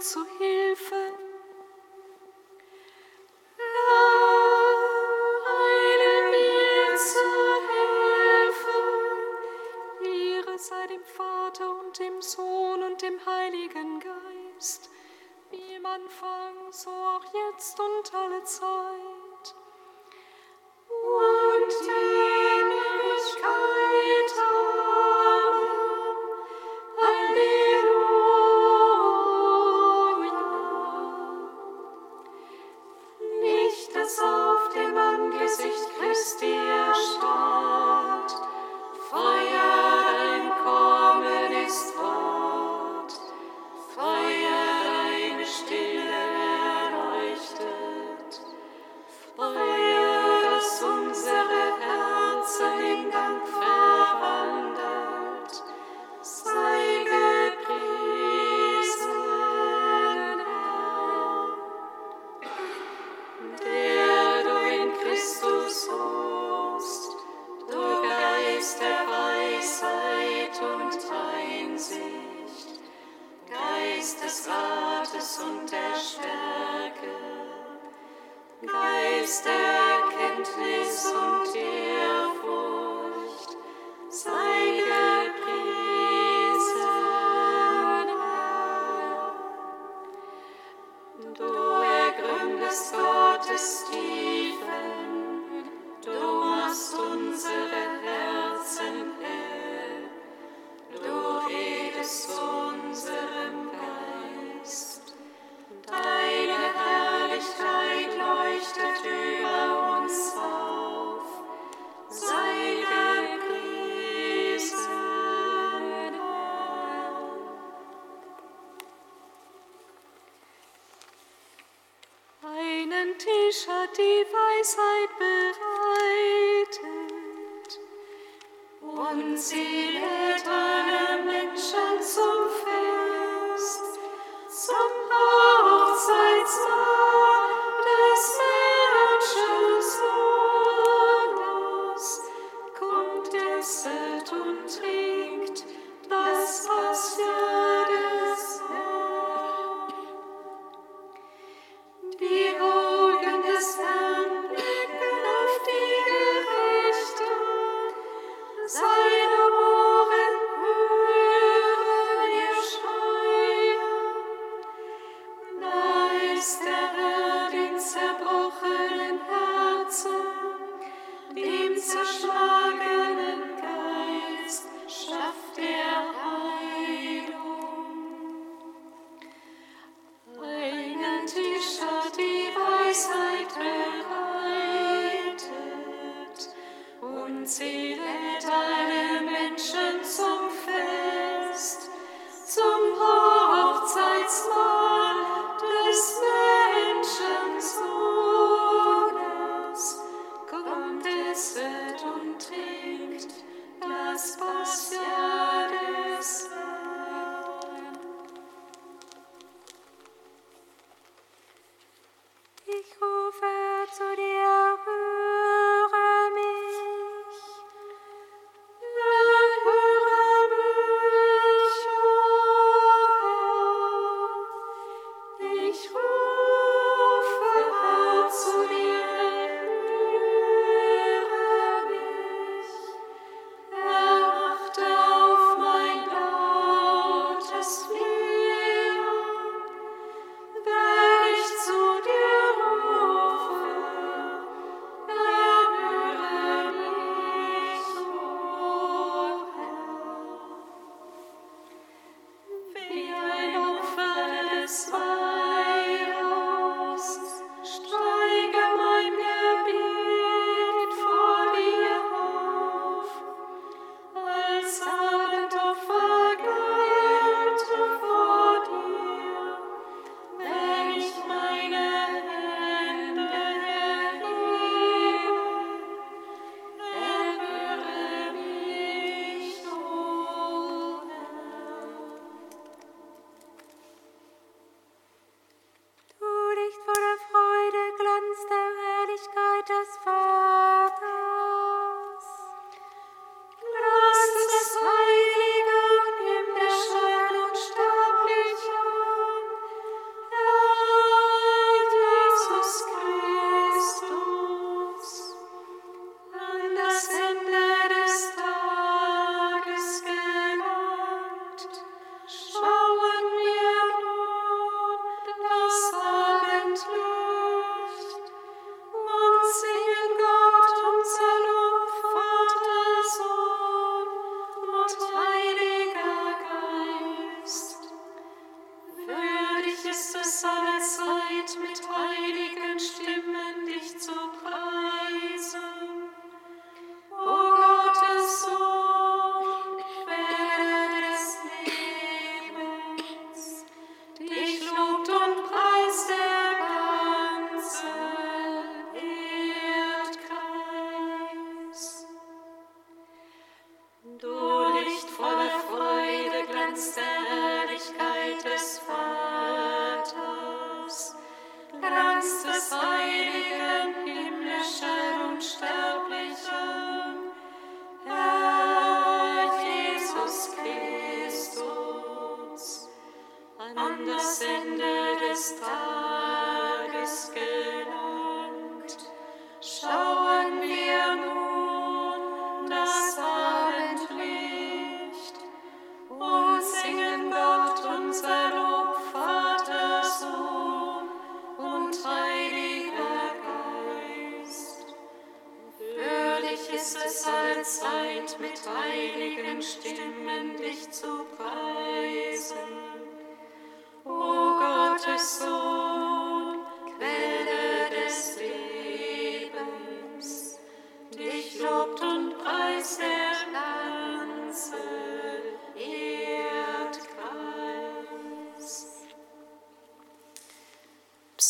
zu Hilfe. mich hat die Weisheit bereitet und sie lädt alle Menschen zum Fest, zum Hochzeitstag. see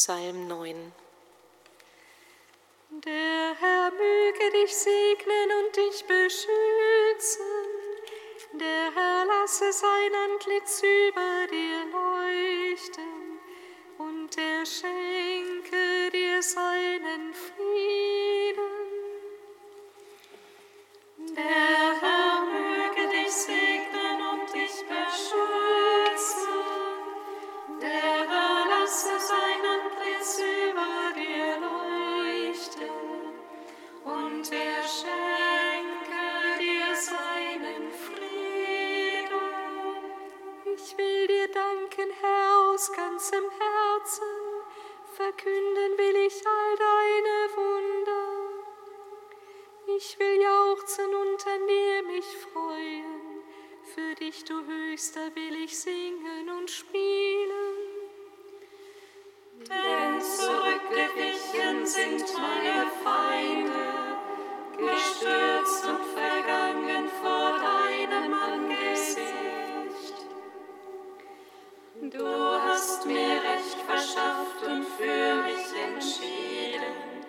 Psalm 9 Der Herr möge dich segnen und dich beschützen. Der Herr lasse sein Antlitz über dir leuchten du Höchster, will ich singen und spielen. Denn zurückgewichen sind meine Feinde, gestürzt und vergangen vor deinem Angesicht. Du hast mir Recht verschafft und für mich entschieden,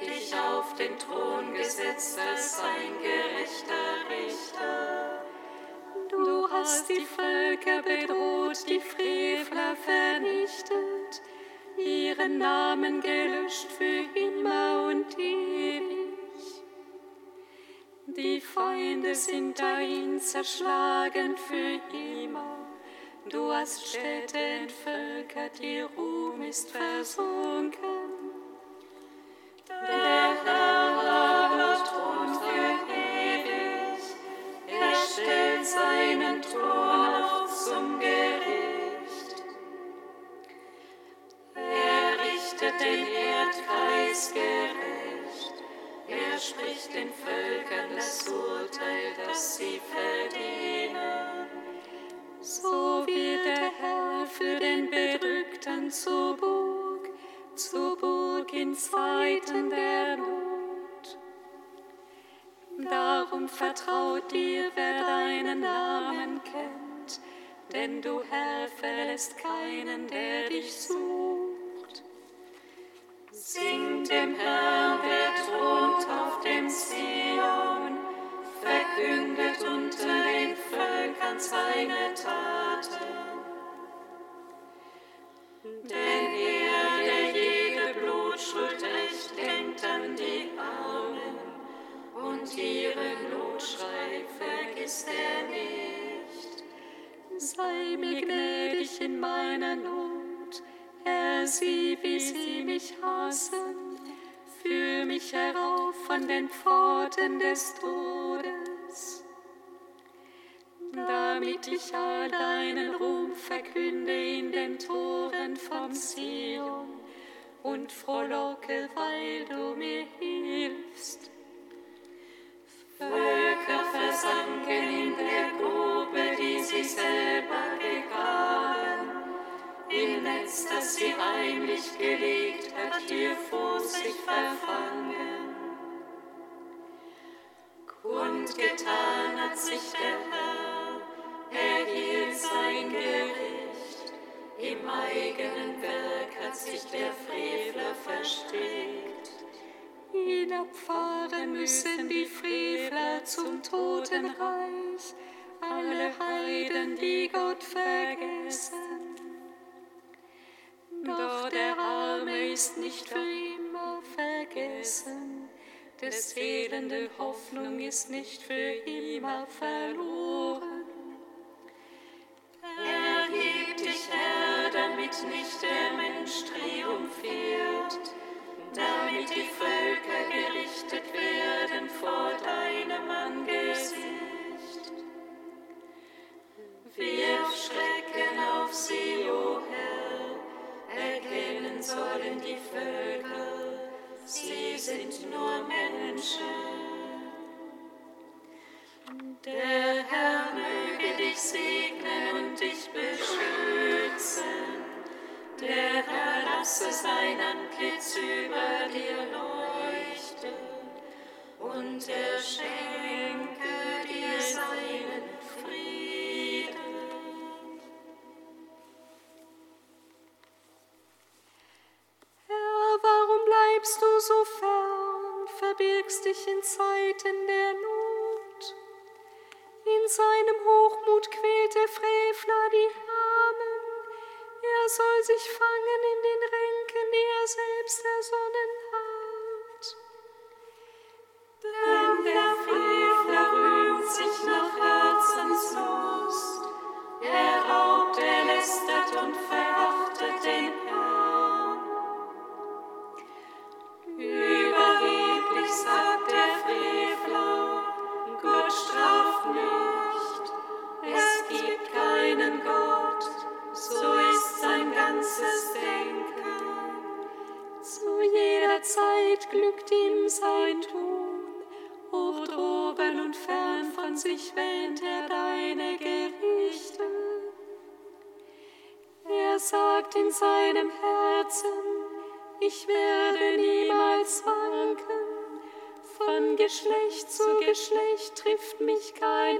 dich auf den Thron gesetzt als ein gerechter Richter. Du hast die Völker bedroht, die Frevler vernichtet, ihren Namen gelöscht für immer und ewig. Die Feinde sind dahin zerschlagen für immer. Du hast Städte entvölkert, ihr Ruhm ist versunken. Der zur Burg, zur Burg in Zeiten der Not. Darum vertraut dir, wer deinen Namen kennt, denn du, Herr, verlässt keinen, der dich sucht. Singt dem Herrn, der thront auf dem Zion, verkündet unter den Völkern seine Taten. Denn er, der jede Blutschuld rächt, denkt an die und ihren Notschrei vergisst er nicht. Sei mir gnädig in meiner Not, Herr, sieh, wie sie mich hassen. Führ mich herauf von den Pforten des Todes, damit ich all deinen Ruhm verkünde in den Toren von Zion und frohlocke, weil du mir hilfst. Völker versanken in der Grube, die sie selber gegraben. Im Netz, das sie heimlich gelegt hat, hier vor sich verfangen. Kundgetan hat sich der Herr, er hielt sein Gericht. Im eigenen Werk hat sich der Frevler verstrickt. Hinabfahren müssen die Frevler zum Totenreich, alle Heiden, die Gott vergessen. Doch der Arme ist nicht für immer vergessen, des fehlende Hoffnung ist nicht für immer verloren. Erheb dich, Herr, damit nicht der sie, o Herr, erkennen sollen die Völker, sie sind nur Menschen. Der Herr möge dich segnen und dich beschützen. Der Herr lasse sein Antlitz über dir leuchten und er schenke dich in Zeiten der Not? In seinem Hochmut quält der Frevler die Armen. Er soll sich fangen in den Ränken, die er selbst ersonnen Zeit glückt ihm sein Tun, hoch droben und fern von sich wähnt er deine Gerichte. Er sagt in seinem Herzen, ich werde niemals wanken. Von Geschlecht zu Geschlecht trifft mich kein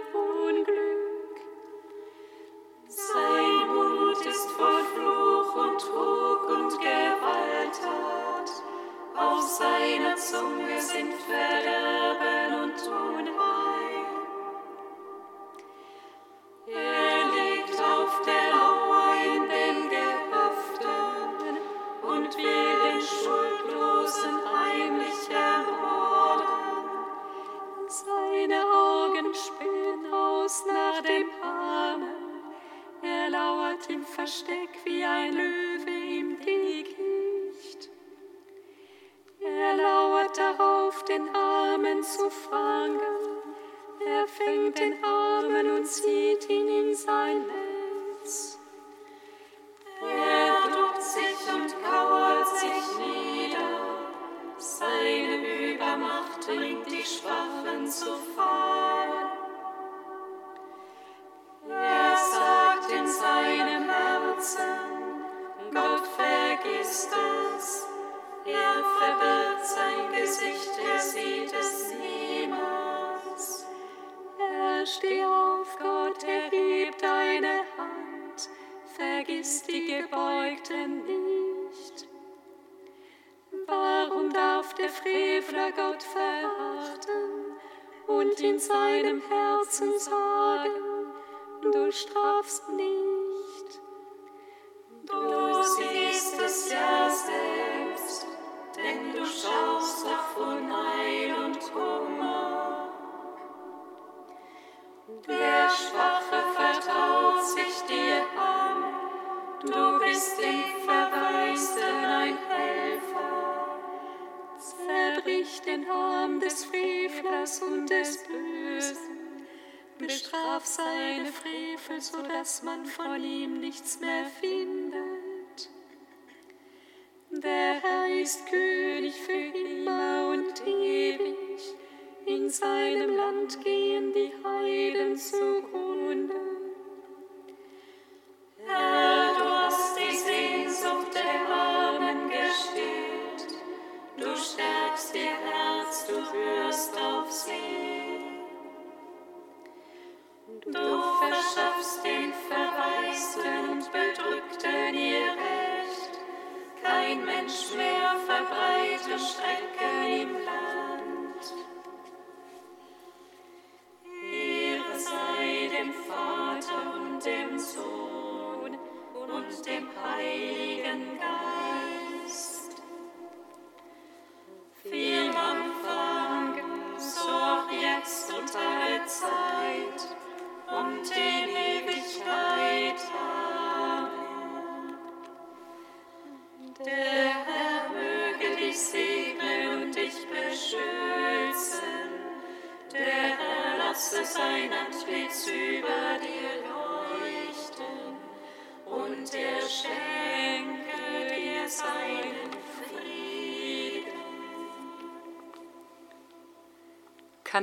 Herzen sagen, du strafst nicht. Du siehst es ja selbst, denn du schaust auf Unheil und Kummer. Der Schwache vertraut sich dir an, du bist dem Verwaisten ein Helfer. Zerbrich den Arm des Frevlers und des Bösen bestraf seine Frevel, so dass man von ihm nichts mehr findet. Der Herr ist König für immer und ewig, in seinem Land gehen die Heiden zugrunde. Mehr verbreite Schrecken im Land.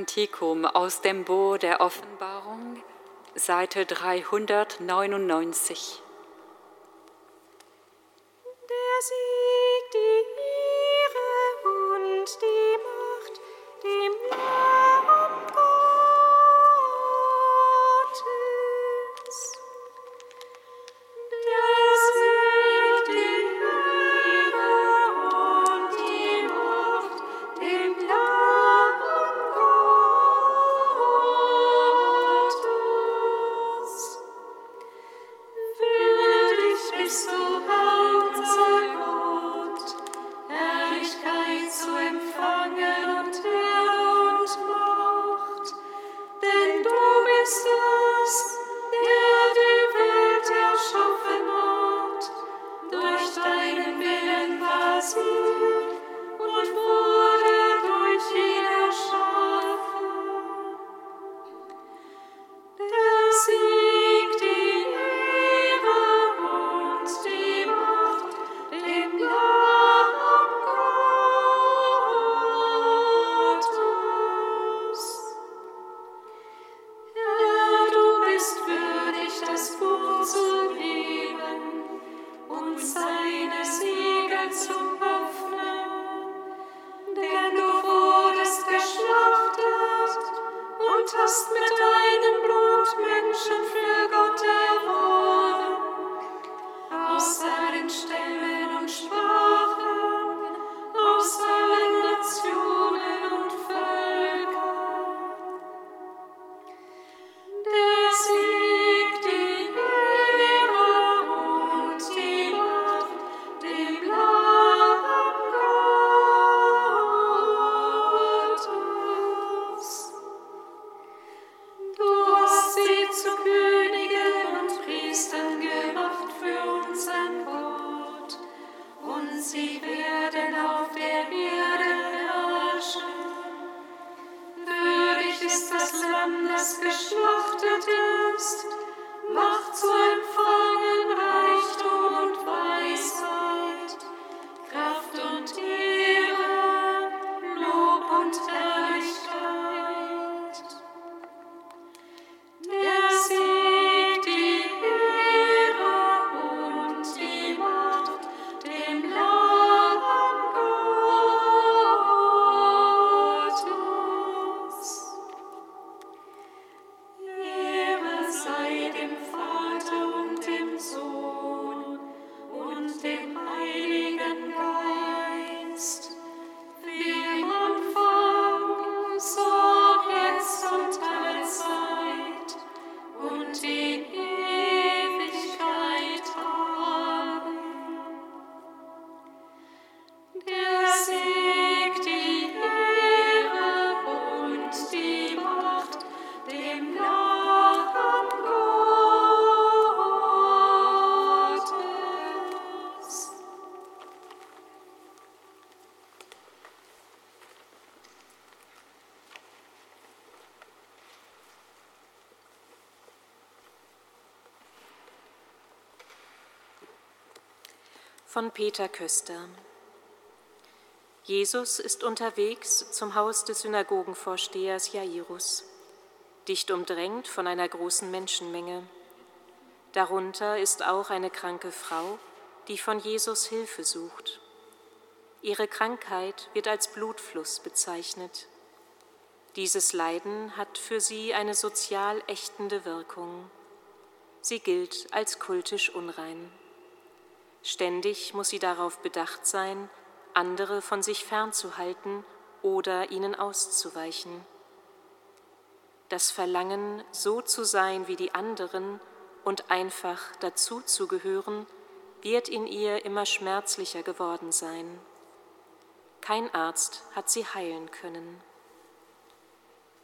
Kantikum aus dem Bo der Offenbarung, Seite 399. bist würdig, das Buch Von Peter Köster. Jesus ist unterwegs zum Haus des Synagogenvorstehers Jairus, dicht umdrängt von einer großen Menschenmenge. Darunter ist auch eine kranke Frau, die von Jesus Hilfe sucht. Ihre Krankheit wird als Blutfluss bezeichnet. Dieses Leiden hat für sie eine sozial ächtende Wirkung. Sie gilt als kultisch unrein. Ständig muss sie darauf bedacht sein, andere von sich fernzuhalten oder ihnen auszuweichen. Das Verlangen, so zu sein wie die anderen und einfach dazuzugehören, wird in ihr immer schmerzlicher geworden sein. Kein Arzt hat sie heilen können.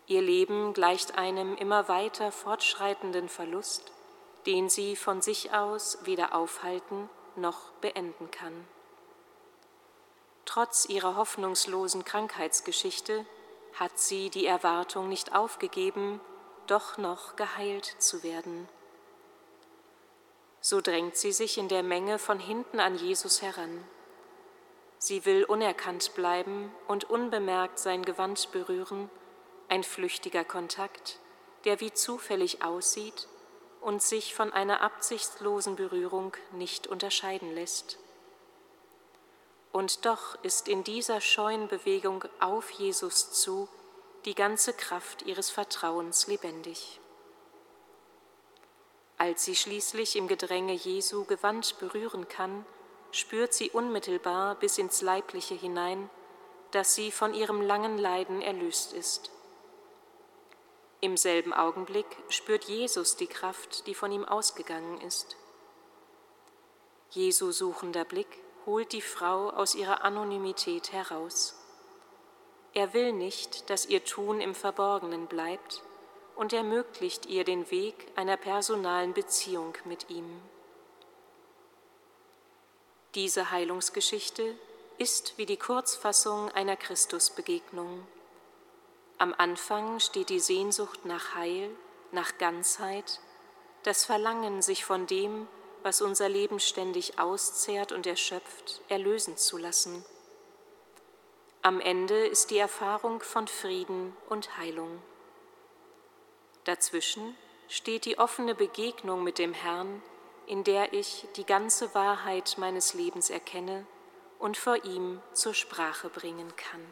Ihr Leben gleicht einem immer weiter fortschreitenden Verlust, den sie von sich aus weder aufhalten noch beenden kann. Trotz ihrer hoffnungslosen Krankheitsgeschichte hat sie die Erwartung nicht aufgegeben, doch noch geheilt zu werden. So drängt sie sich in der Menge von hinten an Jesus heran. Sie will unerkannt bleiben und unbemerkt sein Gewand berühren, ein flüchtiger Kontakt, der wie zufällig aussieht und sich von einer absichtslosen Berührung nicht unterscheiden lässt. Und doch ist in dieser scheuen Bewegung auf Jesus zu die ganze Kraft ihres Vertrauens lebendig. Als sie schließlich im Gedränge Jesu Gewand berühren kann, spürt sie unmittelbar bis ins Leibliche hinein, dass sie von ihrem langen Leiden erlöst ist. Im selben Augenblick spürt Jesus die Kraft, die von ihm ausgegangen ist. Jesu suchender Blick holt die Frau aus ihrer Anonymität heraus. Er will nicht, dass ihr Tun im Verborgenen bleibt und ermöglicht ihr den Weg einer personalen Beziehung mit ihm. Diese Heilungsgeschichte ist wie die Kurzfassung einer Christusbegegnung. Am Anfang steht die Sehnsucht nach Heil, nach Ganzheit, das Verlangen, sich von dem, was unser Leben ständig auszehrt und erschöpft, erlösen zu lassen. Am Ende ist die Erfahrung von Frieden und Heilung. Dazwischen steht die offene Begegnung mit dem Herrn, in der ich die ganze Wahrheit meines Lebens erkenne und vor ihm zur Sprache bringen kann.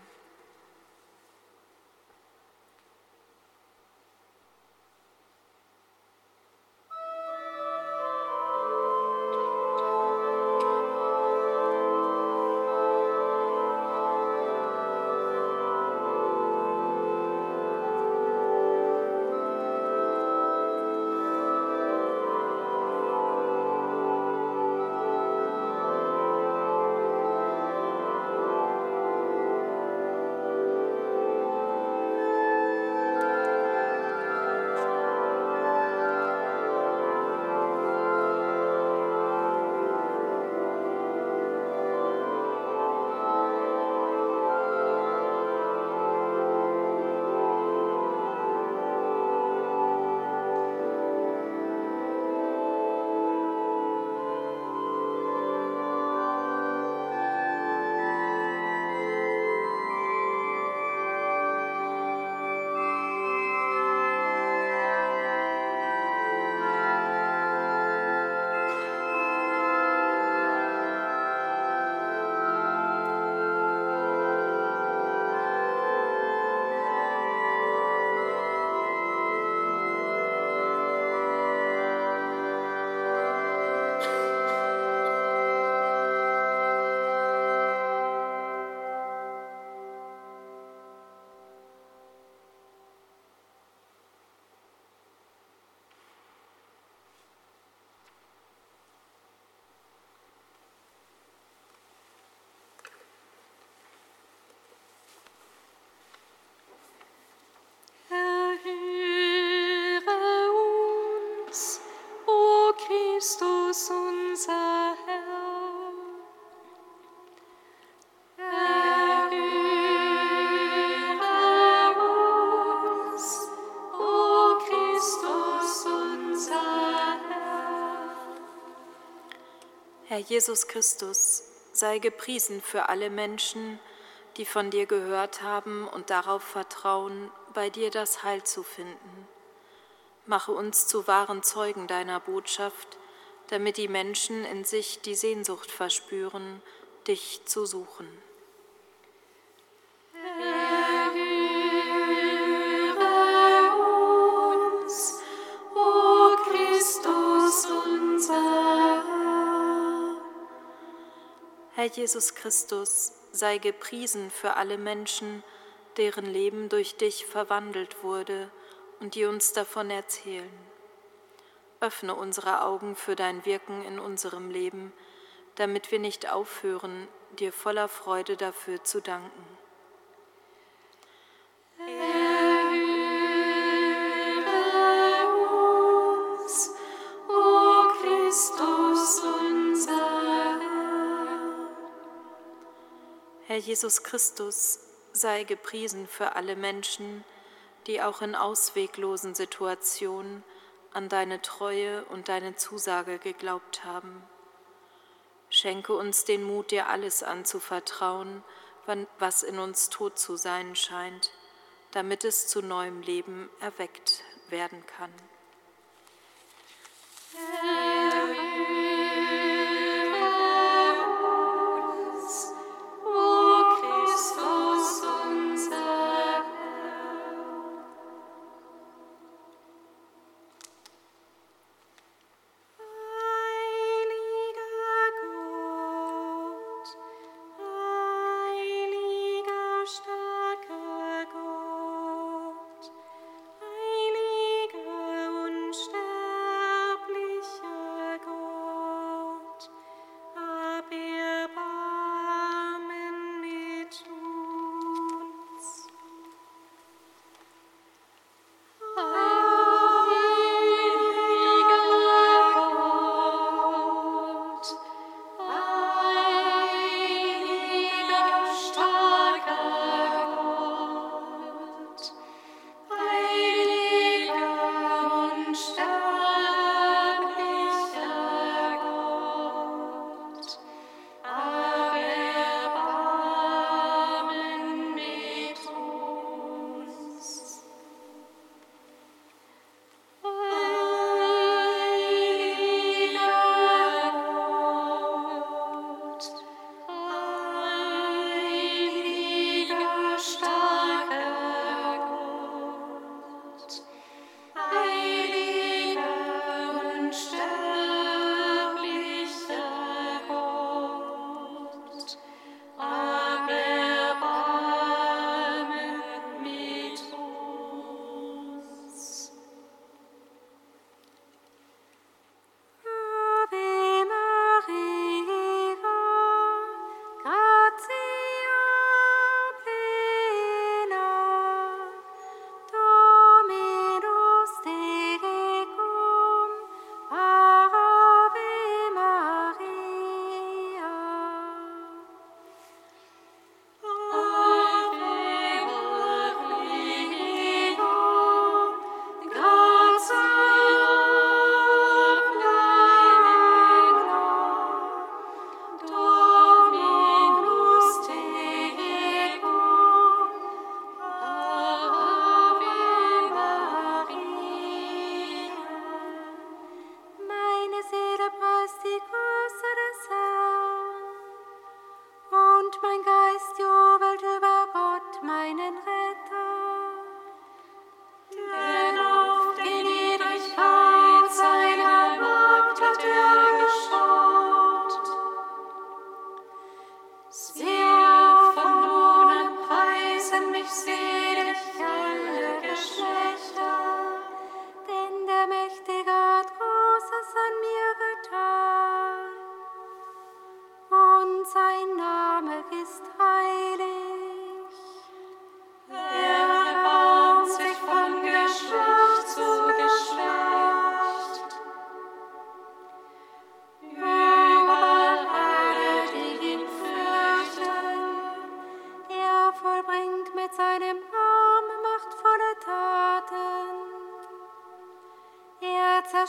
Jesus Christus, sei gepriesen für alle Menschen, die von dir gehört haben und darauf vertrauen, bei dir das Heil zu finden. Mache uns zu wahren Zeugen deiner Botschaft, damit die Menschen in sich die Sehnsucht verspüren, dich zu suchen. Herr Jesus Christus, sei gepriesen für alle Menschen, deren Leben durch dich verwandelt wurde und die uns davon erzählen. Öffne unsere Augen für dein Wirken in unserem Leben, damit wir nicht aufhören, dir voller Freude dafür zu danken. Herr Jesus Christus, sei gepriesen für alle Menschen, die auch in ausweglosen Situationen an deine Treue und deine Zusage geglaubt haben. Schenke uns den Mut, dir alles anzuvertrauen, was in uns tot zu sein scheint, damit es zu neuem Leben erweckt werden kann.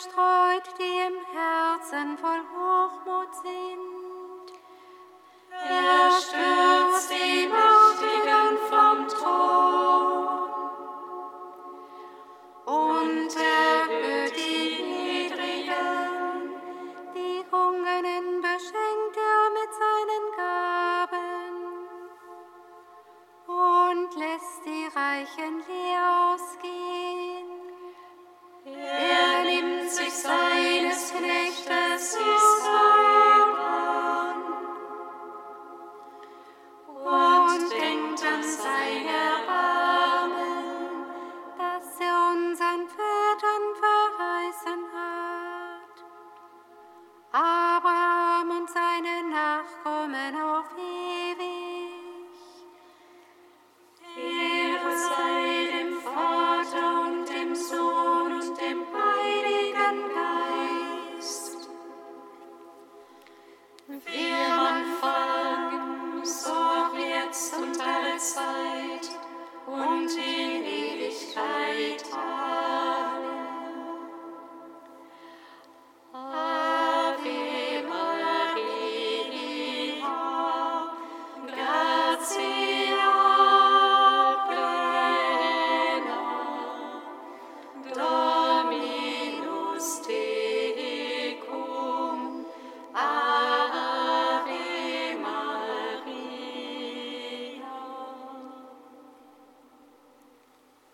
Zerstreut, die im Herzen voll Hochmut sind.